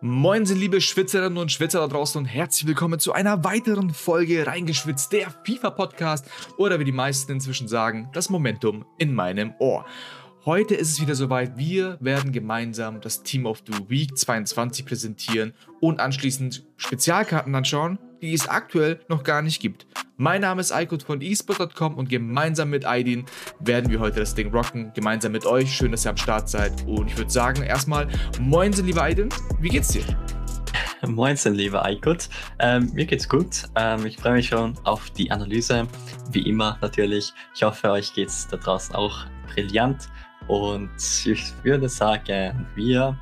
Moin, sind liebe Schwitzerinnen und Schwitzer da draußen und herzlich willkommen zu einer weiteren Folge Reingeschwitzt, der FIFA-Podcast oder wie die meisten inzwischen sagen, das Momentum in meinem Ohr. Heute ist es wieder soweit, wir werden gemeinsam das Team of the Week 22 präsentieren und anschließend Spezialkarten anschauen, die es aktuell noch gar nicht gibt. Mein Name ist Aykut von eSport.com und gemeinsam mit Aidin werden wir heute das Ding rocken. Gemeinsam mit euch. Schön, dass ihr am Start seid. Und ich würde sagen, erstmal, moinsen, lieber Aidin. Wie geht's dir? Moinsen, lieber Aykut. Ähm, mir geht's gut. Ähm, ich freue mich schon auf die Analyse. Wie immer natürlich. Ich hoffe, euch geht's da draußen auch brillant. Und ich würde sagen, wir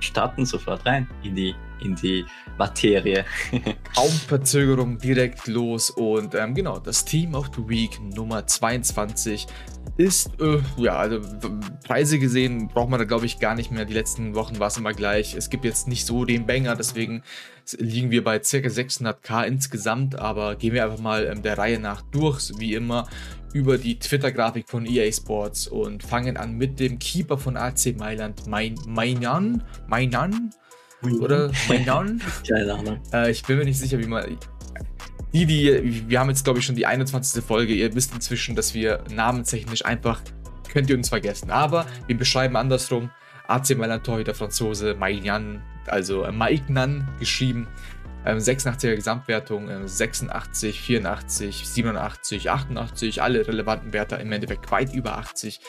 starten sofort rein in die, in die Materie. Kaum Verzögerung direkt los und ähm, genau, das Team of the Week Nummer 22 ist, äh, ja, also Preise gesehen braucht man da glaube ich gar nicht mehr. Die letzten Wochen war es immer gleich. Es gibt jetzt nicht so den Banger, deswegen liegen wir bei ca. 600k insgesamt, aber gehen wir einfach mal ähm, der Reihe nach durch, wie immer über die Twitter-Grafik von EA Sports und fangen an mit dem Keeper von AC Mailand, mein, Mainan, Mainan oder Mainan? Keine Ahnung. Äh, ich bin mir nicht sicher, wie man. Die, die, wir haben jetzt glaube ich schon die 21. Folge. Ihr wisst inzwischen, dass wir namenstechnisch einfach könnt ihr uns vergessen. Aber wir beschreiben andersrum. AC Mailand Torhüter Franzose Mainan, also Maignan geschrieben. 86er ähm, Gesamtwertung, 86, 84, 87, 88, alle relevanten Werte im Endeffekt weit über 80.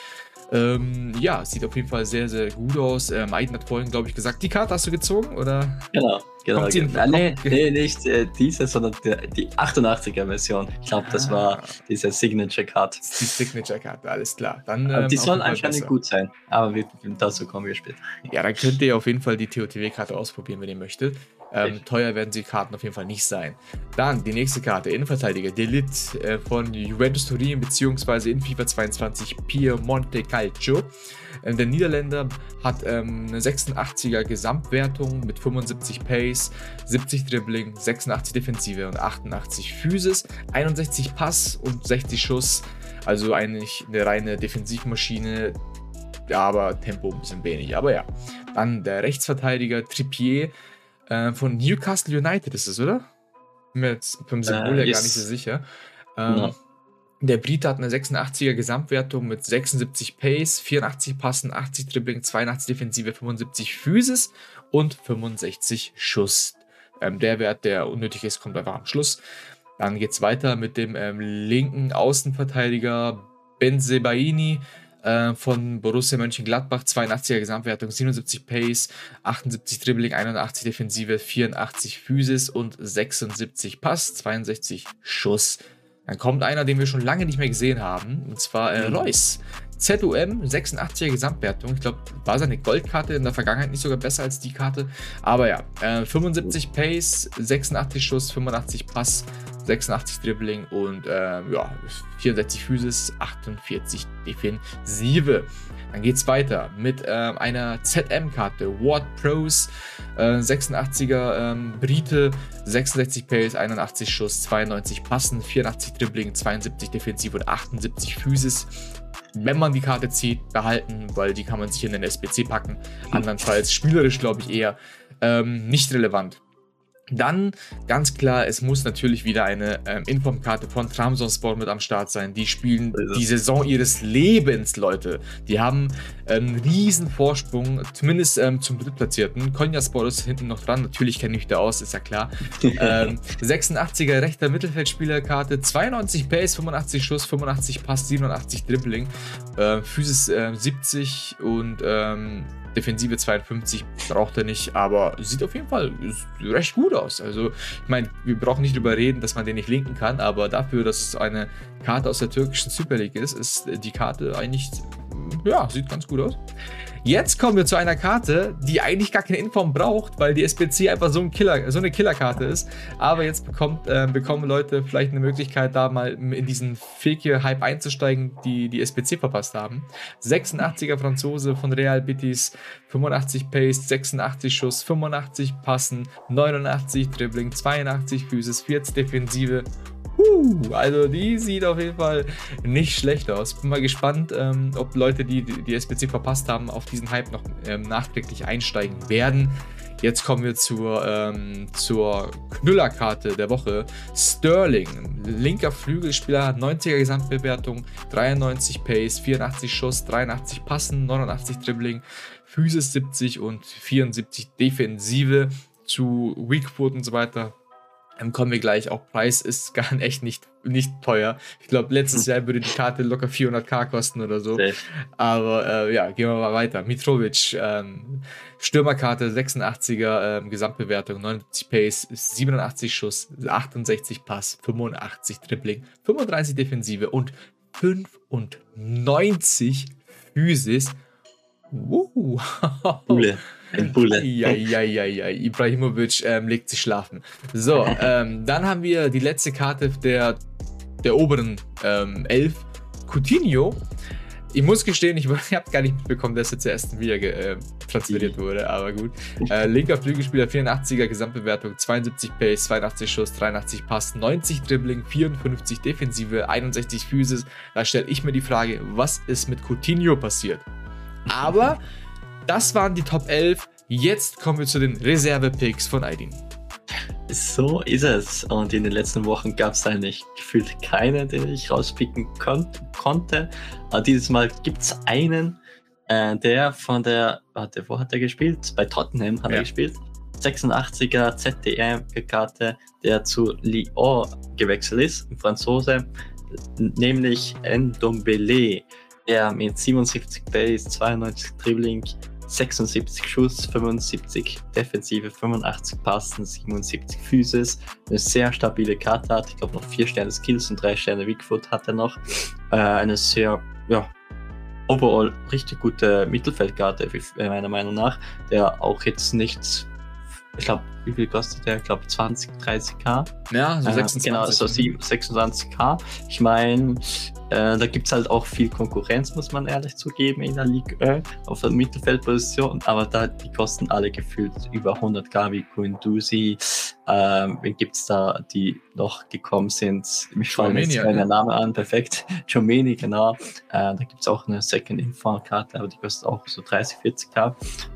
Ähm, ja, sieht auf jeden Fall sehr, sehr gut aus. Ähm, Aiden hat vorhin, glaube ich, gesagt, die Karte hast du gezogen, oder? Genau, genau. genau. Nee, nee, nicht äh, diese, sondern die, die 88er-Version. Ich glaube, das ah. war diese Signature-Card. Die Signature-Karte, alles klar. Dann, ähm, die soll anscheinend besser. gut sein, aber wir, dazu kommen wir später. Ja, dann könnt ihr auf jeden Fall die TOTW-Karte ausprobieren, wenn ihr möchtet. Ähm, teuer werden die Karten auf jeden Fall nicht sein. Dann die nächste Karte, Innenverteidiger, Delit äh, von Juventus Turin bzw. in FIFA 22 Piemonte Calcio. Ähm, der Niederländer hat ähm, eine 86er Gesamtwertung mit 75 Pace, 70 Dribbling, 86 Defensive und 88 Physis, 61 Pass und 60 Schuss. Also eigentlich eine reine Defensivmaschine, aber Tempo ein bisschen wenig. Aber ja. Dann der Rechtsverteidiger Trippier äh, von Newcastle United ist es, oder? Bin mir jetzt vom Symbol äh, her gar nicht so sicher. Ähm, no. Der Brite hat eine 86er Gesamtwertung mit 76 Pace, 84 Passen, 80 Dribbling, 82 Defensive, 75 Physis und 65 Schuss. Ähm, der Wert, der unnötig ist, kommt einfach am Schluss. Dann geht es weiter mit dem ähm, linken Außenverteidiger Benzebaini äh, von Borussia Mönchengladbach, 82er Gesamtwertung, 77 Pace, 78 Dribbling, 81 Defensive, 84 Physis und 76 Pass, 62 Schuss. Dann kommt einer, den wir schon lange nicht mehr gesehen haben, und zwar äh, Reus. ZUM, 86er Gesamtwertung. Ich glaube, war seine Goldkarte in der Vergangenheit nicht sogar besser als die Karte. Aber ja, äh, 75 Pace, 86 Schuss, 85 Pass, 86 Dribbling und äh, ja, 64 Physis, 48 Defensive. Dann geht es weiter mit äh, einer ZM-Karte, Ward Pros, äh, 86er ähm, Brite, 66 Pace, 81 Schuss, 92 Passen, 84 Dribbling, 72 Defensive und 78 Physis. Wenn man die Karte zieht, behalten, weil die kann man sich in den SBC packen. Andernfalls spielerisch, glaube ich, eher ähm, nicht relevant. Dann ganz klar, es muss natürlich wieder eine ähm, Informkarte von Tramsonsport mit am Start sein. Die spielen die Saison ihres Lebens, Leute. Die haben einen riesen Vorsprung, zumindest ähm, zum Drittplatzierten. Konyasport ist hinten noch dran. Natürlich kenne ich da aus, ist ja klar. ähm, 86er rechter Mittelfeldspielerkarte, 92 Pace, 85 Schuss, 85 Pass, 87 Dribbling, äh, Physis äh, 70 und ähm, Defensive 52 braucht er nicht, aber sieht auf jeden Fall recht gut aus. Also, ich meine, wir brauchen nicht drüber reden, dass man den nicht linken kann, aber dafür, dass es eine Karte aus der türkischen Super League ist, ist die Karte eigentlich, ja, sieht ganz gut aus. Jetzt kommen wir zu einer Karte, die eigentlich gar keine Inform braucht, weil die SBC einfach so, ein Killer, so eine Killerkarte ist. Aber jetzt bekommt, äh, bekommen Leute vielleicht eine Möglichkeit, da mal in diesen Fake-Hype einzusteigen, die die SBC verpasst haben. 86er Franzose von Real Betis, 85 Pace, 86 Schuss, 85 Passen, 89 Dribbling, 82 Physis, 40 Defensive Also die sieht auf jeden Fall nicht schlecht aus. Bin mal gespannt, ähm, ob Leute, die die SBC verpasst haben, auf diesen Hype noch ähm, nachträglich einsteigen werden. Jetzt kommen wir zur, ähm, zur Knüllerkarte der Woche. Sterling, linker Flügelspieler, 90er Gesamtbewertung, 93 Pace, 84 Schuss, 83 Passen, 89 Dribbling, Physis 70 und 74 Defensive zu Weakfoot und so weiter. Dann kommen wir gleich. Auch Preis ist gar echt nicht, nicht teuer. Ich glaube, letztes. Jahr würde die Karte locker 400k kosten oder so. Okay. Aber äh, ja, gehen wir mal weiter. Mitrovic, ähm, Stürmerkarte, 86er ähm, Gesamtbewertung, 79 Pace, 87 Schuss, 68 Pass, 85 Dribbling, 35 Defensive und 95 Physis. Uh. Ein Bulle. Ja, ja, ja, ja. Ibrahimovic ähm, legt sich schlafen. So, ähm, dann haben wir die letzte Karte der, der oberen ähm, Elf. Coutinho. Ich muss gestehen, ich, ich habe gar nicht mitbekommen, dass er zuerst wieder äh, transferiert wurde, aber gut. Äh, linker Flügelspieler, 84er Gesamtbewertung, 72 Pace, 82 Schuss, 83 Pass, 90 Dribbling, 54 Defensive, 61 Physis. Da stelle ich mir die Frage, was ist mit Coutinho passiert? Aber das waren die Top 11. Jetzt kommen wir zu den Reserve-Picks von Aidin. So ist es. Und in den letzten Wochen gab es eigentlich gefühlt keinen, den ich rauspicken kon konnte. Aber dieses Mal gibt es einen, äh, der von der, warte, wo hat er gespielt? Bei Tottenham hat ja. er gespielt. 86er ZDM-Karte, der zu Lyon gewechselt ist, ein Franzose, nämlich Ndombele, der mit 77 Base, 92 Dribbling, 76 Schuss, 75 Defensive, 85 Passen, 77 Physis. Eine sehr stabile Karte hat. Ich glaube noch 4 Sterne Skills und 3 Sterne Weakfoot hat er noch. Äh, eine sehr, ja, overall richtig gute Mittelfeldkarte, meiner Meinung nach. Der auch jetzt nicht ich glaube, wie viel kostet der? Ich glaube 20, 30k. Ja, so 26. Äh, genau, so 26k. Ich meine, äh, da gibt es halt auch viel Konkurrenz, muss man ehrlich zugeben, in der Liga auf der Mittelfeldposition. Aber da, die kosten alle gefühlt über 100k wie Quindusi. Ähm, wen gibt es da, die noch gekommen sind? Mich fallen jetzt keine ja. Name an, perfekt. Chomeni, genau. Äh, da gibt es auch eine Second Info-Karte, aber die kostet auch so 30, 40k.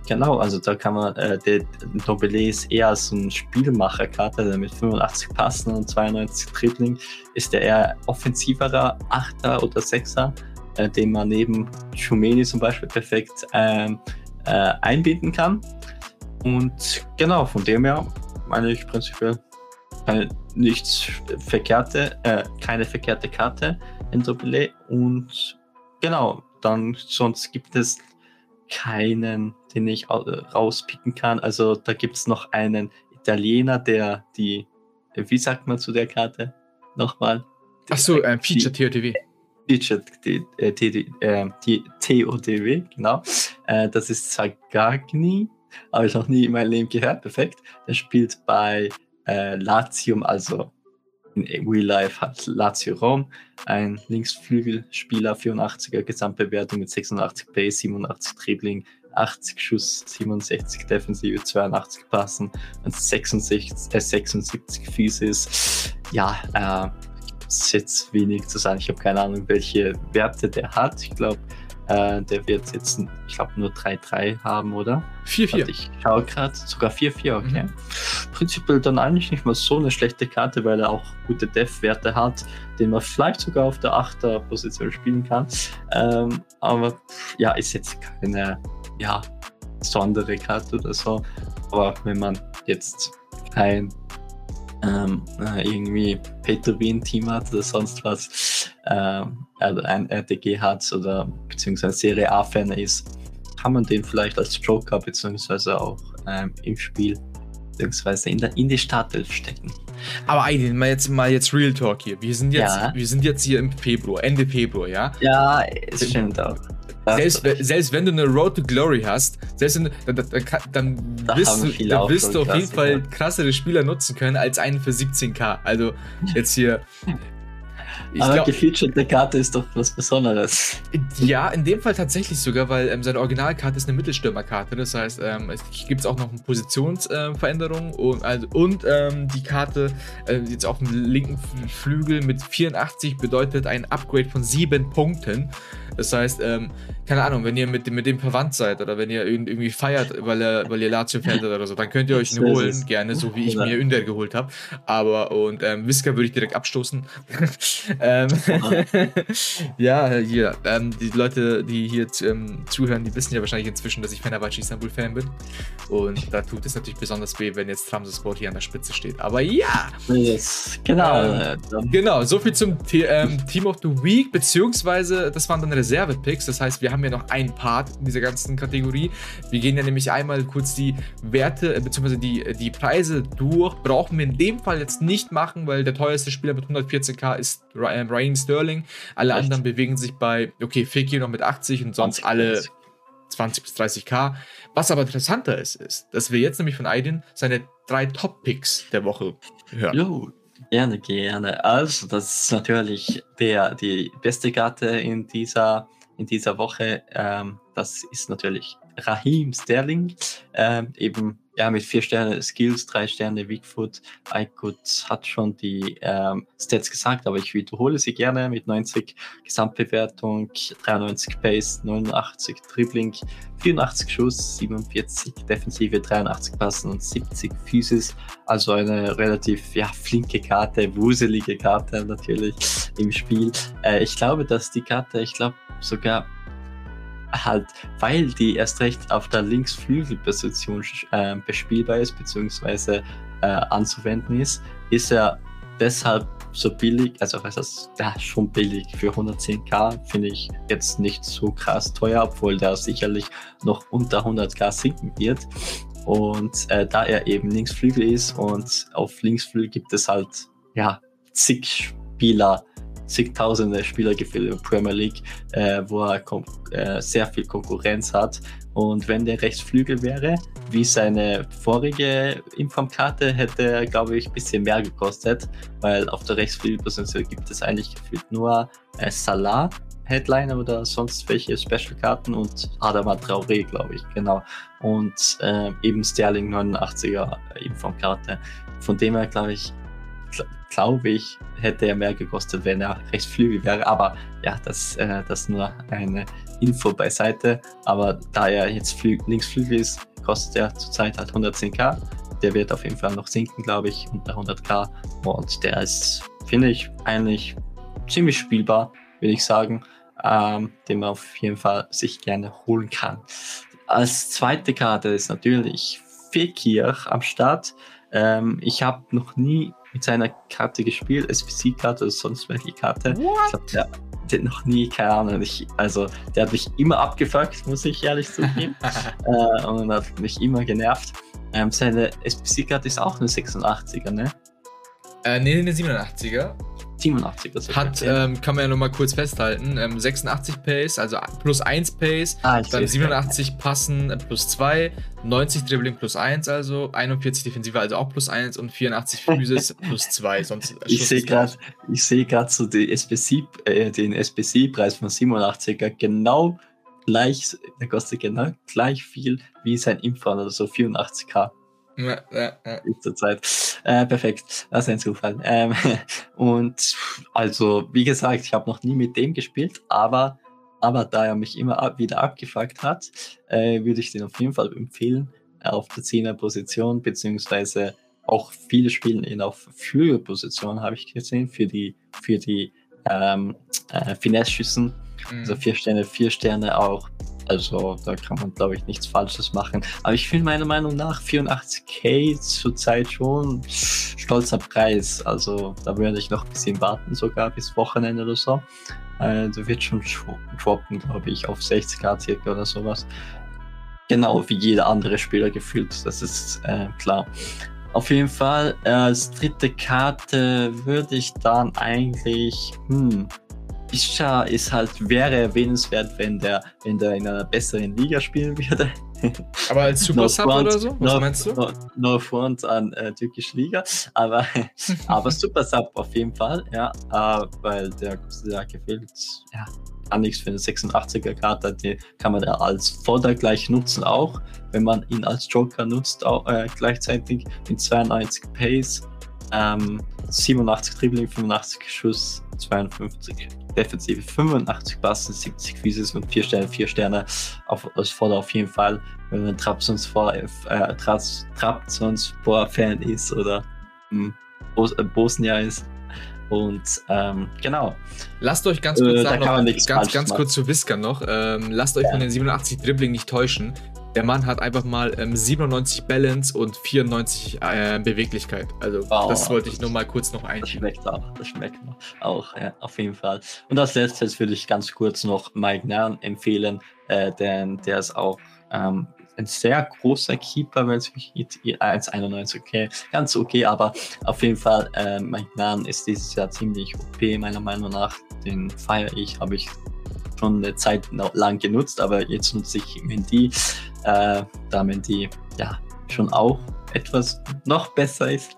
Genau, also da kann man, äh, der Nobele ist eher so ein Spielmacher-Karte, der mit 85 Passen und 92 Dribbling ist der eher offensiverer Achter oder Sechser, äh, den man neben Chomeni zum Beispiel perfekt ähm, äh, einbinden kann. Und genau, von dem her meine ich prinzipiell keine, nichts verkehrte, äh, keine verkehrte Karte in Doppel und genau, dann sonst gibt es keinen, den ich rauspicken kann. Also da gibt es noch einen Italiener, der die, wie sagt man zu der Karte? Nochmal. Achso, ein Feature TOTW. Feature TOTW, genau. Äh, das ist Zagagni habe ich noch nie in meinem Leben gehört. Perfekt. Der spielt bei äh, Latium, also in Real Life hat Lazio Rom ein Linksflügelspieler, 84er Gesamtbewertung mit 86 Base, 87 Dribbling, 80 Schuss, 67 Defensive, 82 Passen und 66, äh, 76 Physis. Ja, äh, jetzt wenig zu sagen. Ich habe keine Ahnung, welche Werte der hat. Ich glaube, äh, der wird jetzt, ich glaube, nur 3-3 haben, oder? 4-4. Ich schaue gerade, sogar 4-4, okay. Mhm. Prinzipiell dann eigentlich nicht mal so eine schlechte Karte, weil er auch gute Def-Werte hat, den man vielleicht sogar auf der 8er Position spielen kann. Ähm, aber ja, ist jetzt keine ja, besondere Karte oder so. Aber wenn man jetzt kein ähm, äh, irgendwie Pay-to-Win-Team hat oder sonst was, also ein RTG hat oder beziehungsweise Serie A-Fan ist, kann man den vielleicht als Joker beziehungsweise auch ähm, im Spiel beziehungsweise in, der, in die Startelf stecken. Aber Aydin, mal jetzt, mal jetzt Real Talk hier. Wir sind jetzt, ja. wir sind jetzt hier im Februar, Ende Februar, ja? Ja, es stimmt auch. Selbst, selbst, wenn du eine Road to Glory hast, selbst wenn, dann, dann, dann da wirst, du, dann wirst du auf jeden Fall krassere Spieler nutzen können als einen für 17k. Also jetzt hier Ich Aber glaub, gefeaturete Karte ist doch was Besonderes. Ja, in dem Fall tatsächlich sogar, weil ähm, seine Originalkarte ist eine Mittelstürmerkarte. Das heißt, ähm, es gibt auch noch eine Positionsveränderung äh, und, also, und ähm, die Karte äh, jetzt auf dem linken Flügel mit 84 bedeutet ein Upgrade von 7 Punkten. Das heißt, ähm, keine Ahnung, wenn ihr mit, mit dem verwandt seid oder wenn ihr irgendwie feiert, weil er, weil ihr Lazio fällt oder so, dann könnt ihr euch ihn holen, gerne, so wie ich mir Ünder geholt habe. Aber und ähm, Whisker würde ich direkt abstoßen. ähm, ja, hier, ähm, die Leute, die hier ähm, zuhören, die wissen ja wahrscheinlich inzwischen, dass ich Fenerbahce Istanbul Fan bin. Und da tut es natürlich besonders weh, wenn jetzt Tramsport hier an der Spitze steht. Aber ja! Yes, genau. Ähm, genau, soviel zum The ähm, Team of the Week, beziehungsweise das waren dann Reserve-Picks. Das heißt, wir haben ja noch einen Part in dieser ganzen Kategorie. Wir gehen ja nämlich einmal kurz die Werte, äh, beziehungsweise die, die Preise durch. Brauchen wir in dem Fall jetzt nicht machen, weil der teuerste Spieler mit 114k ist ähm, Raheem Sterling. Alle Echt? anderen bewegen sich bei, okay, Fekir noch mit 80 und sonst 20, alle 20 bis 30k. Was aber interessanter ist, ist, dass wir jetzt nämlich von Aiden seine drei Top-Picks der Woche hören. Jo, gerne, gerne. Also, das ist natürlich der, die beste Karte in dieser, in dieser Woche. Ähm, das ist natürlich Raheem Sterling. Ähm, eben ja, mit vier Sterne Skills, drei Sterne Weakfoot. Aykut hat schon die ähm, Stats gesagt, aber ich wiederhole sie gerne mit 90 Gesamtbewertung, 93 Pace, 89 Dribbling, 84 Schuss, 47 Defensive, 83 Passen und 70 Physis. Also eine relativ ja, flinke Karte, wuselige Karte natürlich im Spiel. Äh, ich glaube, dass die Karte, ich glaube sogar halt, weil die erst recht auf der Linksflügelposition äh, bespielbar ist, beziehungsweise äh, anzuwenden ist, ist er deshalb so billig, also was das, ja, schon billig für 110k, finde ich jetzt nicht so krass teuer, obwohl der sicherlich noch unter 100k sinken wird. Und äh, da er eben Linksflügel ist und auf Linksflügel gibt es halt, ja, zig Spieler, zigtausende Spieler gefehlt in der Premier League, äh, wo er äh, sehr viel Konkurrenz hat. Und wenn der Rechtsflügel wäre, wie seine vorige Informkarte, hätte er, glaube ich, ein bisschen mehr gekostet, weil auf der Rechtsflügelposition gibt es eigentlich gefühlt nur äh, Salah, Headliner oder sonst welche Special-Karten und Adama Traoré, glaube ich, genau. Und äh, eben Sterling 89er Informkarte. Von dem her, glaube ich, glaube ich, hätte er mehr gekostet, wenn er Rechtsflügel wäre. Aber ja, das, äh, das nur eine Info beiseite. Aber da er jetzt Flü Linksflügel ist, kostet er zurzeit halt 110k. Der wird auf jeden Fall noch sinken, glaube ich, unter 100k. Und der ist, finde ich, eigentlich ziemlich spielbar, würde ich sagen, ähm, den man auf jeden Fall sich gerne holen kann. Als zweite Karte ist natürlich Fekir am Start. Ähm, ich habe noch nie mit seiner Karte gespielt, SPC-Karte oder sonst welche Karte. What? Ich glaube, der, der noch nie, keine Ahnung. Ich, also, der hat mich immer abgefuckt, muss ich ehrlich zugeben. äh, und hat mich immer genervt. Ähm, seine SPC-Karte ist auch eine 86er, ne? Äh, nee, eine 87er. 87 das Hat, ähm, kann man ja nochmal kurz festhalten, ähm, 86 Pace, also plus 1 Pace, ah, dann 87 grad. Passen äh, plus 2, 90 Dribbling plus 1, also 41 Defensive, also auch plus 1 und 84 Physis plus 2. Sonst ich sehe gerade seh so die SBC, äh, den SBC-Preis von 87er genau gleich, der kostet genau gleich viel wie sein Impfern, also 84k. Ja, ja, ja. Zurzeit. Äh, perfekt. Das ist ein Zufall. Ähm, und also, wie gesagt, ich habe noch nie mit dem gespielt, aber, aber da er mich immer ab, wieder abgefuckt hat, äh, würde ich den auf jeden Fall empfehlen, auf der 10er Position, beziehungsweise auch viele spielen ihn auf Führerposition, habe ich gesehen, für die, für die ähm, äh, Finesse-Schüssen. Mhm. Also vier Sterne, vier Sterne auch also da kann man, glaube ich, nichts Falsches machen. Aber ich finde meiner Meinung nach 84k zurzeit schon stolzer Preis. Also da werde ich noch ein bisschen warten, sogar bis Wochenende oder so. Äh, da wird schon droppen, glaube ich, auf 60k circa oder sowas. Genau wie jeder andere Spieler gefühlt, das ist äh, klar. Auf jeden Fall, äh, als dritte Karte würde ich dann eigentlich, hm, Isha ist halt, wäre erwähnenswert, wenn der, wenn der in einer besseren Liga spielen würde. Aber als Super Sub oder so? Was no, meinst du? No, no front an äh, türkische Liga, aber, aber Super Sub auf jeden Fall, ja, äh, weil der, der gefällt, ja, kann nichts für eine 86er Karte, die kann man da als Vorder gleich nutzen auch, wenn man ihn als Joker nutzt, auch, äh, gleichzeitig mit 92 Pace, ähm, 87 Dribbling, 85 Schuss, 52 Defensive, 85 Passen, 70 Physis und 4 Sterne, 4 Sterne auf, als Vorder auf jeden Fall, wenn man Trabzonspor äh, Trabzonspor-Fan ist oder hm, Bos äh, Bosnia ist. Und ähm, genau. Lasst euch ganz kurz äh, sagen, noch, ganz, ganz kurz zu Whisker noch. Ähm, lasst euch ja. von den 87 Dribbling nicht täuschen. Der Mann hat einfach mal ähm, 97 Balance und 94 äh, Beweglichkeit. Also wow, das wollte ich nur mal kurz noch einschieben. Das schmeckt auch, das schmeckt auch, ja, auf jeden Fall. Und als letztes würde ich ganz kurz noch Mike Nern empfehlen, äh, denn der ist auch ähm, ein sehr großer Keeper, wenn es mich geht, 1,91, okay, ganz okay, aber auf jeden Fall, äh, Mike Nern ist dieses Jahr ziemlich OP, meiner Meinung nach. Den feiere ich, habe ich schon eine Zeit lang genutzt, aber jetzt nutze ich Mendy, äh, da Mendy ja schon auch etwas noch besser ist.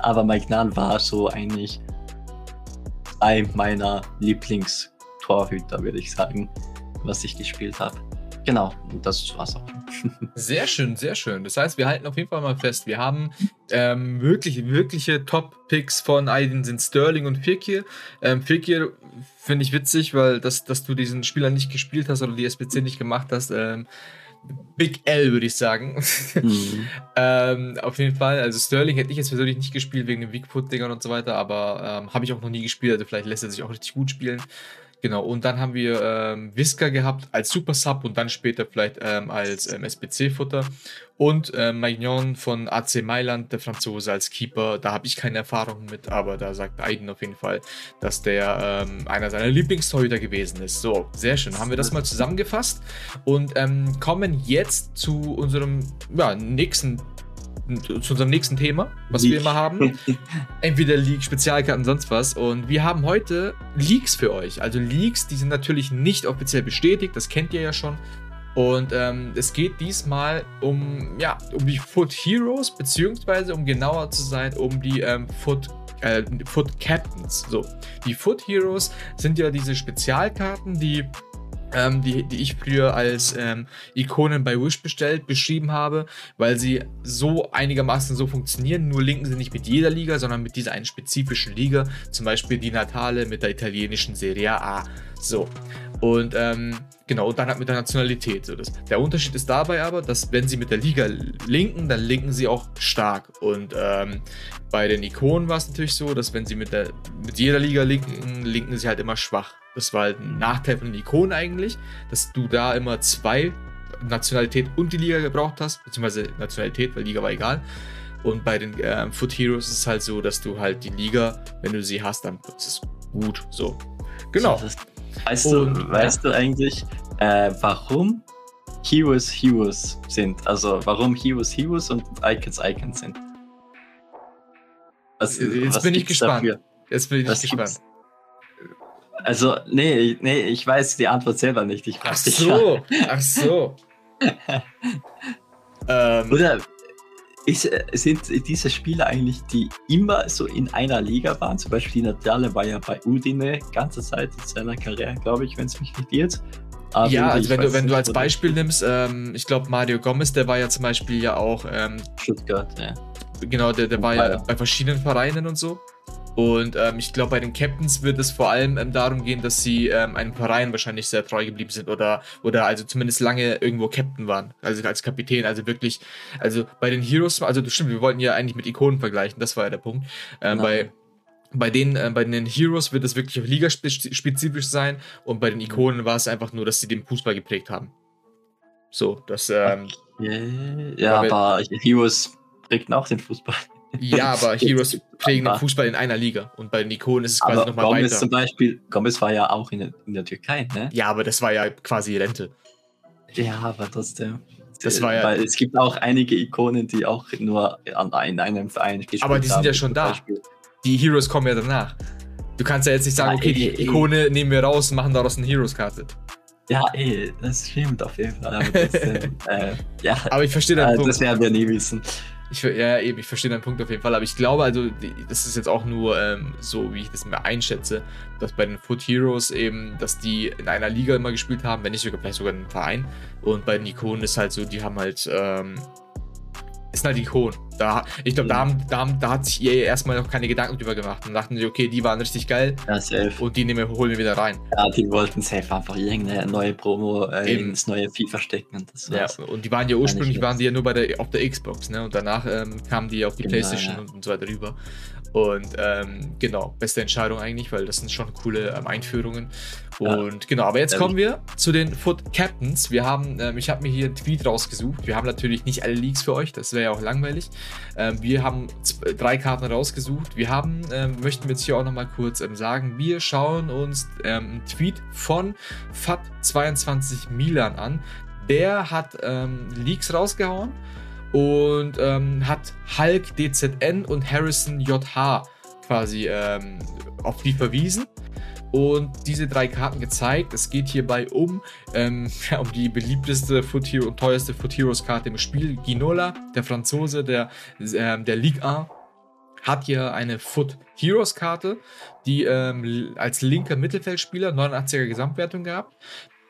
aber Mike Nahn war so eigentlich ein meiner Lieblingstorhüter, würde ich sagen, was ich gespielt habe. Genau, das war's auch. Sehr schön, sehr schön. Das heißt, wir halten auf jeden Fall mal fest, wir haben ähm, wirklich, wirkliche Top-Picks von Aiden sind Sterling und Fikir. Ähm, Fikir finde ich witzig, weil das, dass du diesen Spieler nicht gespielt hast oder die SPC nicht gemacht hast. Ähm, Big L, würde ich sagen. Mhm. ähm, auf jeden Fall. Also Sterling hätte ich jetzt persönlich nicht gespielt wegen den Weakfoot-Dingern und so weiter, aber ähm, habe ich auch noch nie gespielt. Also vielleicht lässt er sich auch richtig gut spielen. Genau, und dann haben wir ähm, Whisker gehabt als Super Sub und dann später vielleicht ähm, als ähm, SPC-Futter. Und äh, Magnon von AC Mailand, der Franzose, als Keeper. Da habe ich keine Erfahrung mit, aber da sagt Aiden auf jeden Fall, dass der ähm, einer seiner Lieblingstorhüter gewesen ist. So, sehr schön. Haben wir das mal zusammengefasst und ähm, kommen jetzt zu unserem ja, nächsten zu unserem nächsten Thema, was League. wir immer haben. Entweder League, Spezialkarten, sonst was. Und wir haben heute Leaks für euch. Also Leaks, die sind natürlich nicht offiziell bestätigt, das kennt ihr ja schon. Und ähm, es geht diesmal um, ja, um die Foot Heroes, beziehungsweise um genauer zu sein, um die ähm, Foot äh, Foot Captains. So, die Foot Heroes sind ja diese Spezialkarten, die ähm, die, die ich früher als ähm, Ikonen bei Wish bestellt, beschrieben habe, weil sie so einigermaßen so funktionieren. Nur linken sie nicht mit jeder Liga, sondern mit dieser einen spezifischen Liga. Zum Beispiel die Natale mit der italienischen Serie A. So. Und ähm, genau, dann halt mit der Nationalität. So das. Der Unterschied ist dabei aber, dass wenn sie mit der Liga linken, dann linken sie auch stark. Und ähm, bei den Ikonen war es natürlich so, dass wenn sie mit, der, mit jeder Liga linken, linken sie halt immer schwach. Das war halt ein Nachteil von den Ikonen eigentlich, dass du da immer zwei Nationalität und die Liga gebraucht hast, beziehungsweise Nationalität, weil Liga war egal. Und bei den äh, Foot Heroes ist es halt so, dass du halt die Liga, wenn du sie hast, dann ist es gut. So. Genau. Weißt, und, du, weißt du eigentlich, äh, warum Heroes Heroes sind? Also warum Heroes Heroes und Icons Icons sind? Was, Jetzt was bin ich gespannt. Dafür? Jetzt bin ich was gespannt. Gibt's? Also, nee, nee, ich weiß die Antwort selber nicht. Ich ach so, ach so. ähm, Oder ist, sind diese Spieler eigentlich, die immer so in einer Liga waren? Zum Beispiel die Natale war ja bei Udine ganze Zeit in seiner Karriere, glaube ich, wenn es mich nicht irrt. Aber ja, also wenn du, wenn du als Beispiel nimmst, ähm, ich glaube Mario Gomez, der war ja zum Beispiel ja auch ähm, Stuttgart, ja. Genau, der, der war ja bei verschiedenen Vereinen und so. Und ähm, ich glaube, bei den Captains wird es vor allem ähm, darum gehen, dass sie ähm, einem Verein wahrscheinlich sehr treu geblieben sind oder, oder also zumindest lange irgendwo Captain waren, also als Kapitän. Also wirklich, also bei den Heroes, also stimmt, wir wollten ja eigentlich mit Ikonen vergleichen, das war ja der Punkt. Ähm, bei, bei den, äh, bei den Heroes wird es wirklich auf Liga spezifisch sein und bei den Ikonen war es einfach nur, dass sie den Fußball geprägt haben. So, das. Ähm, okay. Ja, aber Heroes prägten auch den Fußball. Ja, aber Heroes prägen den Fußball in einer Liga und bei den Ikonen ist es quasi nochmal weiter. Gomez zum Beispiel, Gomez war ja auch in der, in der Türkei, ne? Ja, aber das war ja quasi Rente. Ja, aber trotzdem. Das war ja. Weil es gibt auch einige Ikonen, die auch nur an, in einem Verein gespielt haben. Aber die sind haben, ja schon da. Beispiel. Die Heroes kommen ja danach. Du kannst ja jetzt nicht sagen, okay, die Ikone nehmen wir raus und machen daraus eine Heroes-Karte. Ja, ey, das stimmt auf jeden Fall. Aber, das, äh, ja, aber ich verstehe deinen äh, Punkt. das werden wir nie wissen. Ich, ja, eben, ich verstehe deinen Punkt auf jeden Fall, aber ich glaube, also, das ist jetzt auch nur ähm, so, wie ich das mir einschätze, dass bei den Foot Heroes eben, dass die in einer Liga immer gespielt haben, wenn nicht sogar vielleicht sogar in einem Verein. Und bei den Ikonen ist halt so, die haben halt, ähm, ist halt Ikonen. Da, ich glaube, da, haben, da, haben, da hat sich EA erstmal noch keine Gedanken drüber gemacht und dachten sich, okay, die waren richtig geil Ja, safe. und die nehmen, holen wir wieder rein. Ja, die wollten safe einfach irgendeine neue Promo äh, Eben. ins neue FIFA stecken und das Ja, und die waren ja ursprünglich waren die ja nur bei der, auf der Xbox, ne? Und danach ähm, kamen die auf die Genau, Playstation ja. und, und so weiter rüber. Und ähm, genau, beste Entscheidung eigentlich, weil das sind schon coole ähm, Einführungen. Ja. Und genau, aber jetzt kommen wir zu den Foot Captains. Wir haben, ähm, ich habe mir hier einen Tweet rausgesucht. Wir haben natürlich nicht alle Leaks für euch, das wäre ja auch langweilig. Ähm, wir haben drei Karten rausgesucht. Wir haben, ähm, möchten jetzt hier auch nochmal kurz ähm, sagen, wir schauen uns einen Tweet von FAT22 Milan an. Der hat Leaks rausgehauen und ähm, hat Hulk DZN und Harrison JH quasi ähm, auf die verwiesen und diese drei Karten gezeigt. Es geht hierbei um, ähm, um die beliebteste Foot Hero und teuerste Foot Heroes Karte im Spiel. Ginola, der Franzose der, ähm, der Ligue 1, hat hier eine Foot Heroes Karte, die ähm, als linker Mittelfeldspieler 89er Gesamtwertung gehabt,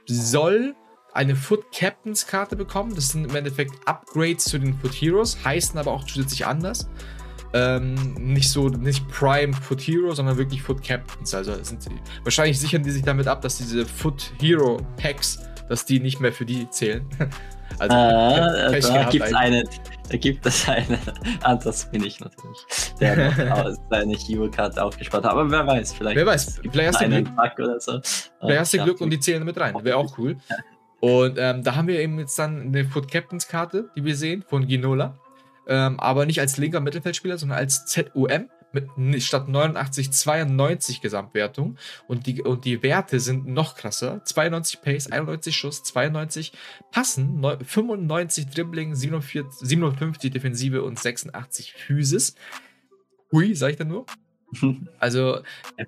soll eine Foot Captains Karte bekommen. Das sind im Endeffekt Upgrades zu den Foot Heroes, heißen aber auch zusätzlich anders. Ähm, nicht so, nicht Prime Foot Hero, sondern wirklich Foot Captains. Also sind sie, wahrscheinlich sichern die sich damit ab, dass diese Foot Hero Packs, dass die nicht mehr für die zählen. Also Ah, Pech da gibt es eine, da gibt es eine, ah, das bin ich natürlich, der seine Hero-Karte aufgespart hat. Aber wer weiß, vielleicht. Wer weiß, vielleicht hast du Glück. So. Vielleicht hast du Ja, Glück und die zählen mit rein. Wäre auch cool. Und ähm, da haben wir eben jetzt dann eine Foot Captains Karte, die wir sehen, von Ginola. Ähm, aber nicht als linker Mittelfeldspieler, sondern als ZOM mit statt 89 92 Gesamtwertung. Und die, und die Werte sind noch krasser. 92 Pace, 91 Schuss, 92 Passen, neu- 95 Dribbling, 47, 57 Defensive und 86 Physis. Hui, sag ich dann nur. Also,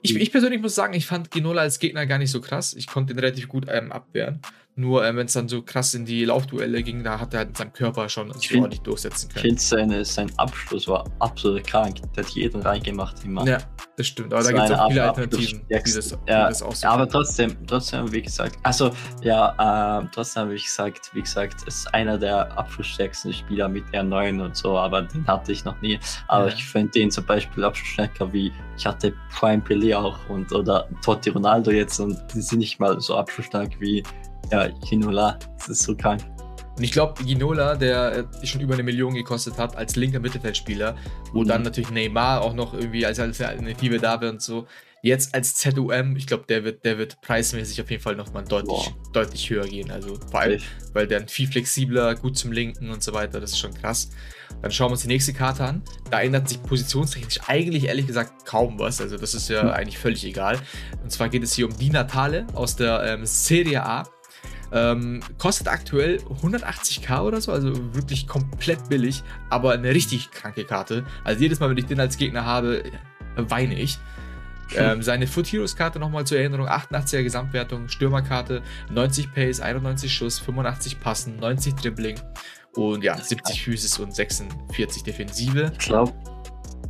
ich, ich persönlich muss sagen, ich fand Ginola als Gegner gar nicht so krass. Ich konnte ihn relativ gut ähm, abwehren. Nur ähm, wenn es dann so krass in die Laufduelle ging, da hat er halt mit seinem Körper schon sich find- ordentlich durchsetzen Ich können. finde, seine, sein Abschluss war absolut krank. Der hat jeden reingemacht immer. Ja, das stimmt. Aber da So gibt es auch viele Alternativen, die das, die Ja, das auch so aber trotzdem, trotzdem, wie gesagt, also ja, äh, trotzdem habe ich gesagt, wie gesagt, es ist einer der abschlussstärksten Spieler mit R9 und so, aber den hatte ich noch nie. Aber Ja. ich finde den zum Beispiel abschlussstärker wie ich hatte Prime Pelé auch und oder Totti Ronaldo jetzt und die sind nicht mal so abschlussstark wie ja, Ginola. Das ist so krank. Und ich glaube, Ginola, der äh, schon über eine Million gekostet hat, als linker Mittelfeldspieler, wo Mhm. dann natürlich Neymar auch noch irgendwie als Alternative da wäre und so. Jetzt als ZUM, ich glaube, der wird, der wird preismäßig auf jeden Fall nochmal deutlich, deutlich höher gehen. Also vor allem, weil der viel flexibler, gut zum Linken und so weiter, das ist schon krass. Dann schauen wir uns die nächste Karte an. Da ändert sich positionstechnisch eigentlich ehrlich gesagt kaum was. Also das ist ja Hm. eigentlich völlig egal. Und zwar geht es hier um Di Natale aus der ähm, Serie A. Ähm, kostet aktuell 180k oder so, also wirklich komplett billig, aber eine richtig kranke Karte. Also jedes Mal, wenn ich den als Gegner habe, weine ich. Ähm, seine Foot Heroes Karte nochmal zur Erinnerung: 88er Gesamtwertung, Stürmerkarte, 90 Pace, 91 Schuss, 85 Passen, 90 Dribbling und ja, 70 Physis und 46 Defensive. Ich glaube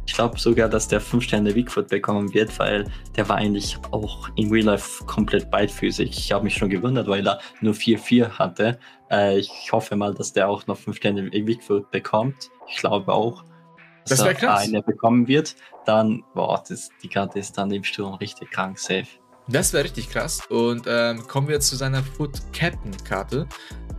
ich glaub sogar, dass der 5 Sterne Bigfoot bekommen wird, weil der war eigentlich auch in Real Life komplett beidfüßig. Ich habe mich schon gewundert, weil er nur 4-4 hatte. Äh, ich hoffe mal, dass der auch noch 5 Sterne Bigfoot bekommt. Ich glaube auch, dass Das er krass. eine bekommen wird. Dann, boah, das, die Karte ist dann im Sturm richtig krank safe. Das wäre richtig krass. Und ähm, kommen wir jetzt zu seiner Foot Captain Karte.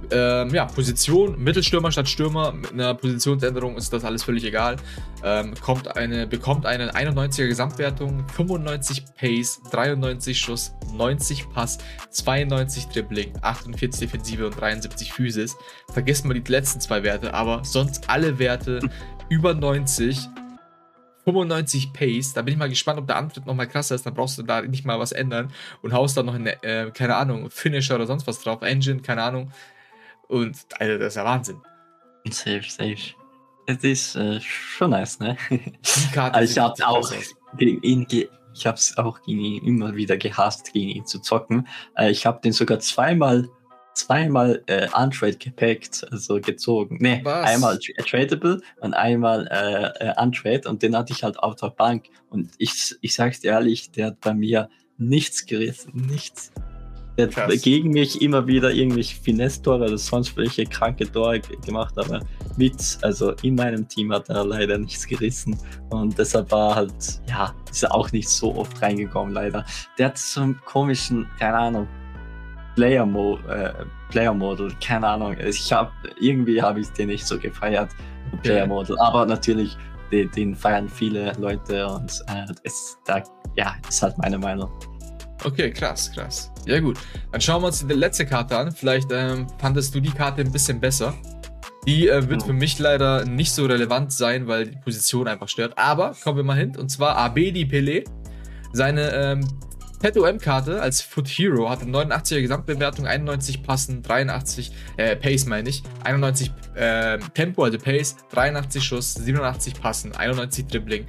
Ähm, ja, Position, Mittelstürmer statt Stürmer. Mit einer Positionsänderung ist das alles völlig egal. Ähm, kommt eine, bekommt eine 91er Gesamtwertung, 95 Pace, 93 Schuss, 90 Pass, 92 Dribbling, 48 Defensive und 73 Physis. Vergesst mal die letzten zwei Werte, aber sonst alle Werte über 90. 95 Pace, da bin ich mal gespannt, ob der Antritt nochmal krasser ist, dann brauchst du da nicht mal was ändern und haust dann noch eine, äh, keine Ahnung, Finisher oder sonst was drauf, Engine, keine Ahnung. Und, Alter, das ist ja Wahnsinn. Safe, safe. Es ist äh, schon nice, ne? Die Karte Also ich richtig auch gegen ihn ich habe es auch gegen ihn immer wieder gehasst, gegen ihn zu zocken. Äh, ich habe den sogar zweimal zweimal äh, untrade gepackt, also gezogen. Ne, einmal tra tradable und einmal äh, äh, untrade und den hatte ich halt auf der Bank. Und ich, ich sag's dir ehrlich, der hat bei mir nichts gerissen, nichts. Der Krass. hat gegen mich immer wieder irgendwelche Finesse-Tore oder sonst welche kranke Tore gemacht, aber mit, also in meinem Team hat er leider nichts gerissen und deshalb war halt, ja, ist er auch nicht so oft reingekommen, leider. Der hat so einen komischen, keine Ahnung, Player, Mo äh, Player Model, keine Ahnung. Ich habe irgendwie habe ich den nicht so gefeiert, Player Model, aber natürlich den, den, feiern viele Leute und äh, ist da ja ist halt meine Meinung. Okay, krass, krass. Ja gut, dann schauen wir uns die letzte Karte an. Vielleicht ähm, fandest du die Karte ein bisschen besser. Die äh, wird für mich leider nicht so relevant sein, weil die Position einfach stört. Aber kommen wir mal hin. Und zwar Abedi Pelé. Seine ähm, ZOM-Karte als Foot Hero hatte 89er Gesamtbewertung, 91 Passen, 83 äh, Pace meine ich, 91 äh, Tempo, also Pace, 83 Schuss, 87 Passen, 91 Dribbling.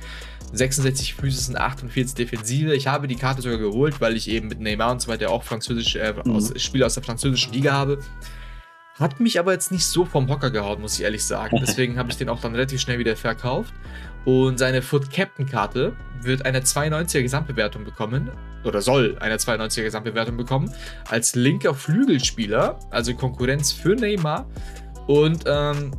66 Physis und 48 Defensive. Ich habe die Karte sogar geholt, weil ich eben mit Neymar und so weiter auch französisch, äh, mhm. aus, Spiele aus der französischen Liga habe. Hat mich aber jetzt nicht so vom Hocker gehauen, muss ich ehrlich sagen. Deswegen habe ich den auch dann relativ schnell wieder verkauft. Und seine Foot Captain Karte wird eine 92er Gesamtbewertung bekommen. Oder soll eine 92er Gesamtbewertung bekommen. Als linker Flügelspieler, also Konkurrenz für Neymar. Und ähm,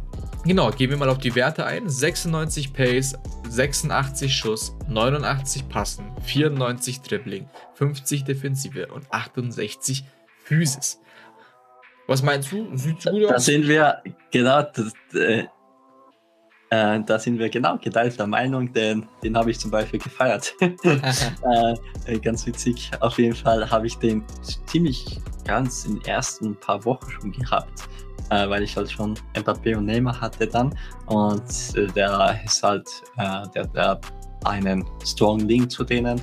genau, gehen wir mal auf die Werte ein. 96 Pace, 86 Schuss, 89 Passen, 94 Dribbling, 50 Defensive und 68 Physis. Was meinst du? Sieht gut aus? Da sind wir, genau, das, äh, äh, da sind wir genau geteilter Meinung, denn den habe ich zum Beispiel gefeiert. Äh, äh, ganz witzig. Auf jeden Fall habe ich den ziemlich ganz in den ersten paar Wochen schon gehabt, äh, weil ich halt schon Mbappé und Neymar hatte dann. Und äh, der ist halt, der, der einen strong Link zu denen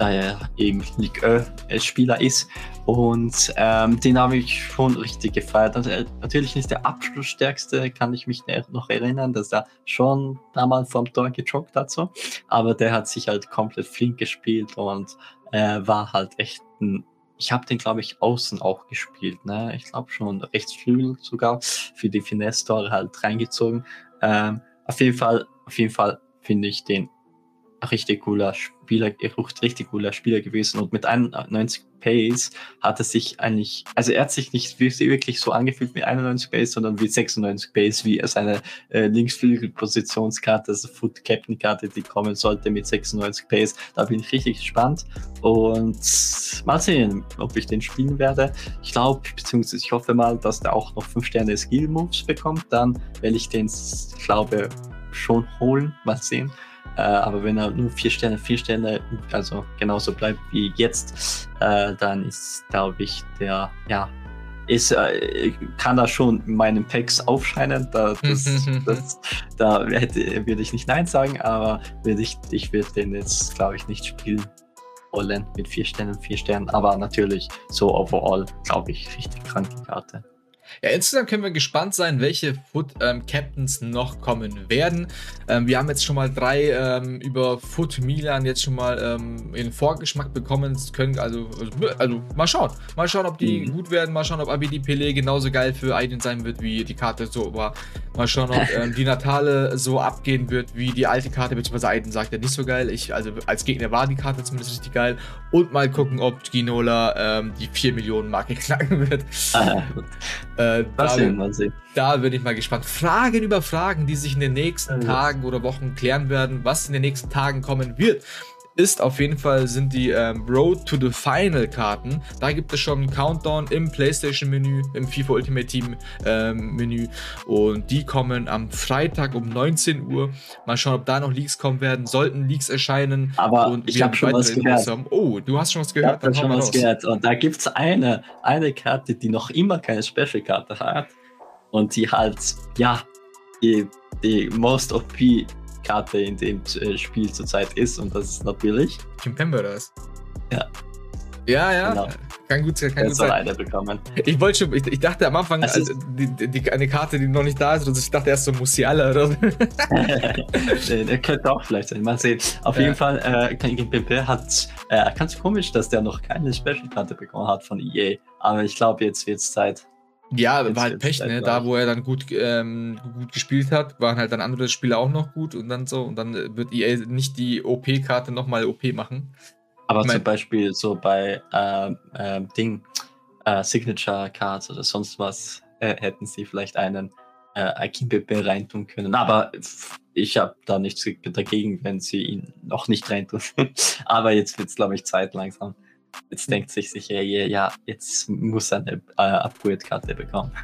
da er eben Ligue spieler ist. Und ähm, den habe ich schon richtig gefeiert. Also, äh, natürlich nicht der abschlussstärkste, kann ich mich noch erinnern, dass er schon damals vom Tor gejoggt hat, so. Aber der hat sich halt komplett flink gespielt und äh, war halt echt ein ich habe den, glaube ich, außen auch gespielt. Ne? Ich glaube schon Rechtsflügel sogar für die Finesse-Tore halt reingezogen. Ähm, auf jeden Fall, auf jeden Fall finde ich den richtig cooler Spieler, richtig cooler Spieler gewesen und mit 91 Pace hat er sich eigentlich, also er hat sich nicht wirklich so angefühlt wie 91 Pace, sondern wie 96 Pace, wie seine äh, Linksflügelpositionskarte, also Foot Captain Karte, die kommen sollte mit 96 Pace. Da bin ich richtig gespannt und mal sehen, ob ich den spielen werde. Ich glaube, beziehungsweise ich hoffe mal, dass der auch noch 5 Sterne Skill Moves bekommt, dann werde ich den, glaube schon holen. Mal sehen. Äh, aber wenn er nur vier Sterne, vier Sterne, also genauso bleibt wie jetzt, äh, dann ist, glaube ich, der, ja, ist, äh, kann da schon in meinen Packs aufscheinen. Da, das, das, da hätte, würde ich nicht Nein sagen, aber würde ich, ich würde den jetzt, glaube ich, nicht spielen wollen mit vier Sternen, vier Sternen. Aber natürlich so overall, glaube ich, richtig kranke Karte. Ja, insgesamt können wir gespannt sein, welche Foot ähm, Captains noch kommen werden. Ähm, wir haben jetzt schon mal drei ähm, über Foot Milan jetzt schon mal ähm, in Vorgeschmack bekommen. Das können also, also, also, mal schauen. Mal schauen, ob die mhm. gut werden. Mal schauen, ob Abidi Pele genauso geil für Aiden sein wird, wie die Karte so war. Mal schauen, ob ähm, die Natale so abgehen wird, wie die alte Karte, beziehungsweise Aiden sagt ja nicht so geil. Ich, also als Gegner war die Karte zumindest richtig geil. Und mal gucken, ob Ginola ähm, die 4 Millionen Marke knacken wird. Äh, mal sehen, mal sehen. Da bin ich mal gespannt. Fragen über Fragen, die sich in den nächsten Tagen oder Wochen klären werden, was in den nächsten Tagen kommen wird ist auf jeden Fall sind die ähm, Road to the Final Karten. Da gibt es schon einen Countdown im PlayStation Menü, im FIFA Ultimate Team ähm, Menü und die kommen am Freitag um 19 Uhr. Mal schauen, ob da noch Leaks kommen werden. Sollten Leaks erscheinen aber und ich habe schon was gehört. Haben. Oh, du hast schon was gehört? Ich habe schon was gehört und da gibt es eine, eine Karte, die noch immer keine Special Karte hat und die halt, ja, die, die Most OP Karte in dem äh, Spiel zurzeit ist und das ist natürlich Kim Pembe das. Ja. Ja, ja. Genau. Kann gut sein, kann gut sein. eine bekommen. Ich wollte schon, ich, ich, dachte am Anfang, also, die, die, eine Karte, die noch nicht da ist, also ich dachte erst so Musiala oder so. der könnte auch vielleicht sein, mal sehen. Auf ja. jeden Fall, äh, PP hat, äh, ganz komisch, dass der noch keine Special-Karte bekommen hat von EA. Aber ich glaube, jetzt wird es Zeit. Ja, jetzt war halt Pech, ne? Da, wo er dann gut, ähm, gut gespielt hat, waren halt dann andere Spieler auch noch gut und dann so. Und dann wird EA nicht die OP-Karte nochmal OP machen. Aber ich mein, zum Beispiel so bei ähm, ähm, Ding, äh, Signature Cards oder sonst was, äh, hätten sie vielleicht einen äh, Akinpepe reintun können. Aber ich habe da nichts dagegen, wenn sie ihn noch nicht reintun. Aber jetzt wird es, glaube ich, Zeit langsam. Jetzt denkt sich sicher, ja, jetzt muss er eine äh, Upgrade-Karte bekommen.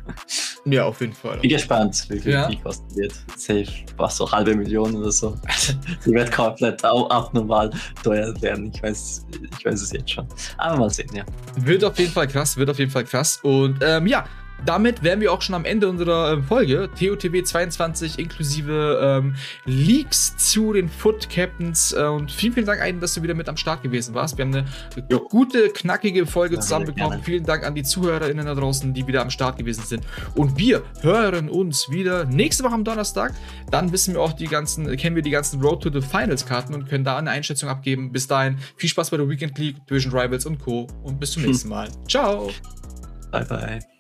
Ja, auf jeden Fall. Bin gespannt, wie viel ja. die kosten wird. Safe, was so halbe Million oder so. die wird komplett abnormal teuer werden. Ich weiß, ich weiß es jetzt schon. Aber mal sehen, ja. Wird auf jeden Fall krass, wird auf jeden Fall krass. Und ähm, ja, damit wären wir auch schon am Ende unserer äh, Folge. TOTW 22 inklusive ähm, Leaks zu den Foot Captains. Äh, und vielen, vielen Dank, Aiden, dass du wieder mit am Start gewesen warst. Wir haben eine jo. gute, knackige Folge zusammenbekommen. Vielen Dank an die ZuhörerInnen da draußen, die wieder am Start gewesen sind. Und wir hören uns wieder nächste Woche am Donnerstag. Dann wissen wir auch die ganzen, kennen wir die ganzen Road to the Finals Karten und können da eine Einschätzung abgeben. Bis dahin, viel Spaß bei der Weekend League, Division Rivals und Co. Und bis zum nächsten Mal. Ciao. Bye, bye.